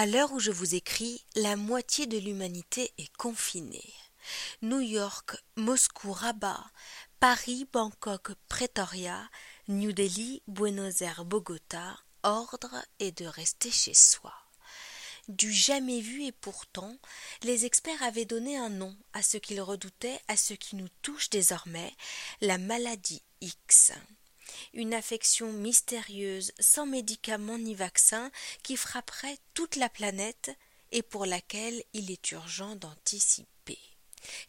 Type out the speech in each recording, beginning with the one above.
À l'heure où je vous écris, la moitié de l'humanité est confinée. New York, Moscou, Rabat, Paris, Bangkok, Pretoria, New Delhi, Buenos Aires, Bogota, ordre est de rester chez soi. Du jamais vu et pourtant, les experts avaient donné un nom à ce qu'ils redoutaient, à ce qui nous touche désormais, la maladie X. Une affection mystérieuse, sans médicaments ni vaccins, qui frapperait toute la planète et pour laquelle il est urgent d'anticiper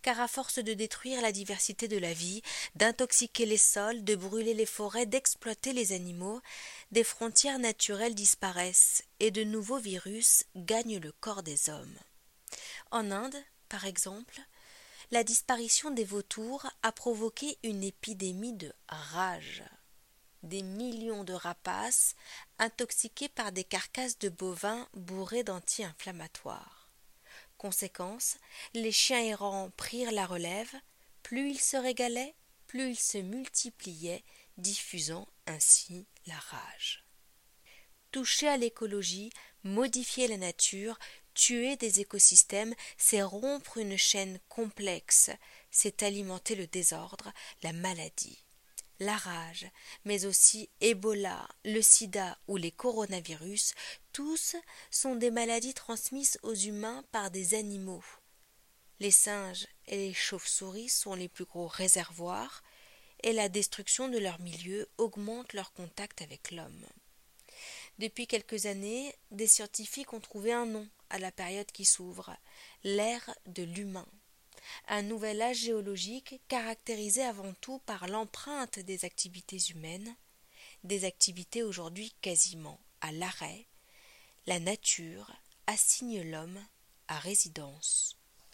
car à force de détruire la diversité de la vie, d'intoxiquer les sols, de brûler les forêts, d'exploiter les animaux, des frontières naturelles disparaissent et de nouveaux virus gagnent le corps des hommes. En Inde, par exemple, la disparition des vautours a provoqué une épidémie de rage. Des millions de rapaces intoxiqués par des carcasses de bovins bourrés d'anti-inflammatoires. Conséquence, les chiens errants prirent la relève, plus ils se régalaient, plus ils se multipliaient, diffusant ainsi la rage. Toucher à l'écologie, modifier la nature, tuer des écosystèmes, c'est rompre une chaîne complexe, c'est alimenter le désordre, la maladie la rage, mais aussi Ebola, le sida ou les coronavirus, tous sont des maladies transmises aux humains par des animaux. Les singes et les chauves-souris sont les plus gros réservoirs, et la destruction de leur milieu augmente leur contact avec l'homme. Depuis quelques années, des scientifiques ont trouvé un nom à la période qui s'ouvre, l'ère de l'humain un nouvel âge géologique caractérisé avant tout par l'empreinte des activités humaines, des activités aujourd'hui quasiment à l'arrêt, la nature assigne l'homme à résidence.